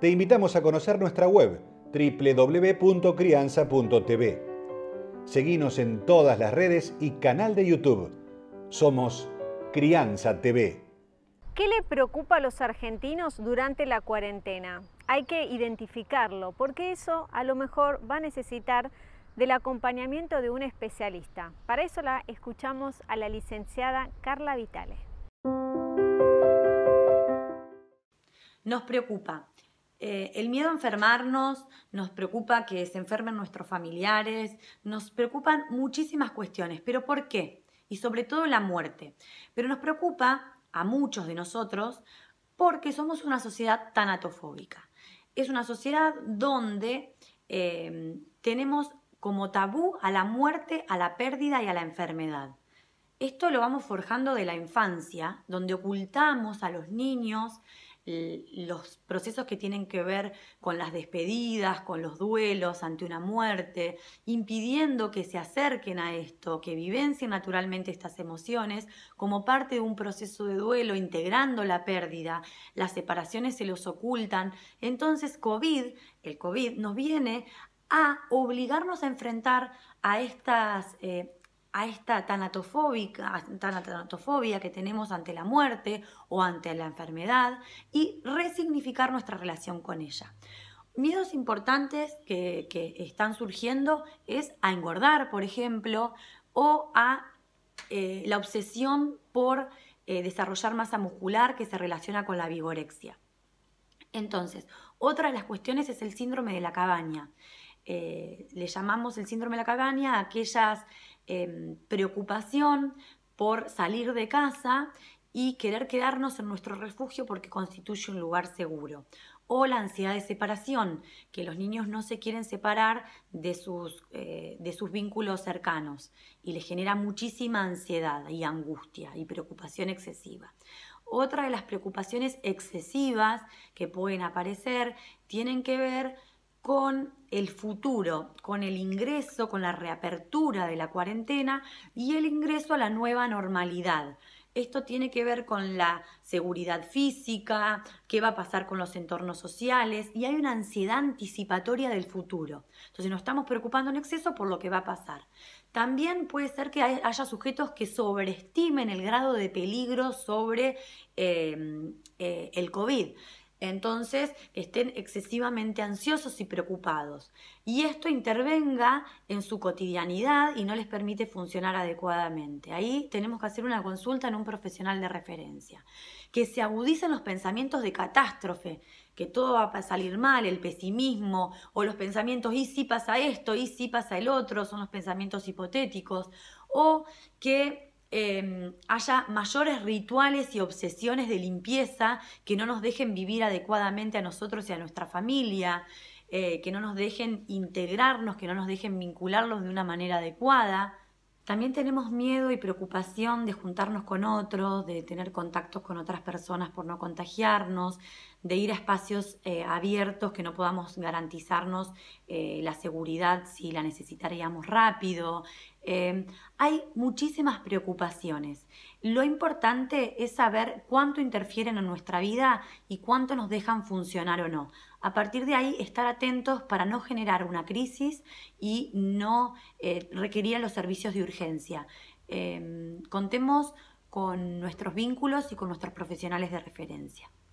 te invitamos a conocer nuestra web www.crianza.tv. Seguimos en todas las redes y canal de YouTube. Somos Crianza TV. ¿Qué le preocupa a los argentinos durante la cuarentena? Hay que identificarlo, porque eso a lo mejor va a necesitar del acompañamiento de un especialista. Para eso la escuchamos a la licenciada Carla Vitale. Nos preocupa eh, el miedo a enfermarnos, nos preocupa que se enfermen nuestros familiares, nos preocupan muchísimas cuestiones. ¿Pero por qué? Y sobre todo la muerte. Pero nos preocupa a muchos de nosotros porque somos una sociedad tanatofóbica. Es una sociedad donde eh, tenemos como tabú a la muerte, a la pérdida y a la enfermedad. Esto lo vamos forjando de la infancia, donde ocultamos a los niños los procesos que tienen que ver con las despedidas, con los duelos ante una muerte, impidiendo que se acerquen a esto, que vivencien naturalmente estas emociones como parte de un proceso de duelo, integrando la pérdida, las separaciones se los ocultan. Entonces COVID, el COVID nos viene a obligarnos a enfrentar a estas eh, a esta tanatofobia que tenemos ante la muerte o ante la enfermedad y resignificar nuestra relación con ella. Miedos importantes que, están surgiendo es a engordar, por ejemplo, o a eh, la obsesión por eh, desarrollar masa muscular que se relaciona con la vigorexia. Entonces, otra de las cuestiones es el síndrome de la cabaña. Eh, le llamamos el síndrome de la cabaña aquellas Em, preocupación por salir de casa y querer quedarnos en nuestro refugio porque constituye un lugar seguro. O la ansiedad de separación, que los niños no se quieren separar de sus, eh, de sus vínculos cercanos y les genera muchísima ansiedad y angustia y preocupación excesiva. Otra de las preocupaciones excesivas que pueden aparecer tienen que ver con el futuro, con el ingreso, con la reapertura de la cuarentena y el ingreso a la nueva normalidad. Esto tiene que ver con la seguridad física, qué va a pasar con los entornos sociales y hay una ansiedad anticipatoria del futuro. Entonces nos estamos preocupando en exceso por lo que va a pasar. También puede ser que haya sujetos que sobreestimen el grado de peligro sobre eh, eh, el COVID entonces estén excesivamente ansiosos y preocupados. Y esto intervenga en su cotidianidad y no les permite funcionar adecuadamente. Ahí tenemos que hacer una consulta en un profesional de referencia. Que se agudicen los pensamientos de catástrofe, que todo va a salir mal, el pesimismo o los pensamientos y si pasa esto, y si pasa el otro, son los pensamientos hipotéticos. O que Em, haya mayores rituales y obsesiones de limpieza que no nos dejen vivir adecuadamente a nosotros y a nuestra familia, eh, que no nos dejen integrarnos, que no nos dejen vincularlos de una manera adecuada. También tenemos miedo y preocupación de juntarnos con otros, de tener contactos con otras personas por no contagiarnos, de ir a espacios eh, abiertos que no podamos garantizarnos eh, la seguridad si la necesitaríamos rápido. Eh, hay muchísimas preocupaciones. Lo importante es saber cuánto interfieren en nuestra vida y cuánto nos dejan funcionar o no. A partir de ahí, estar atentos para no generar una crisis y no requerir los servicios de urgencia. contemos con nuestros vínculos y con nuestros profesionales de referencia.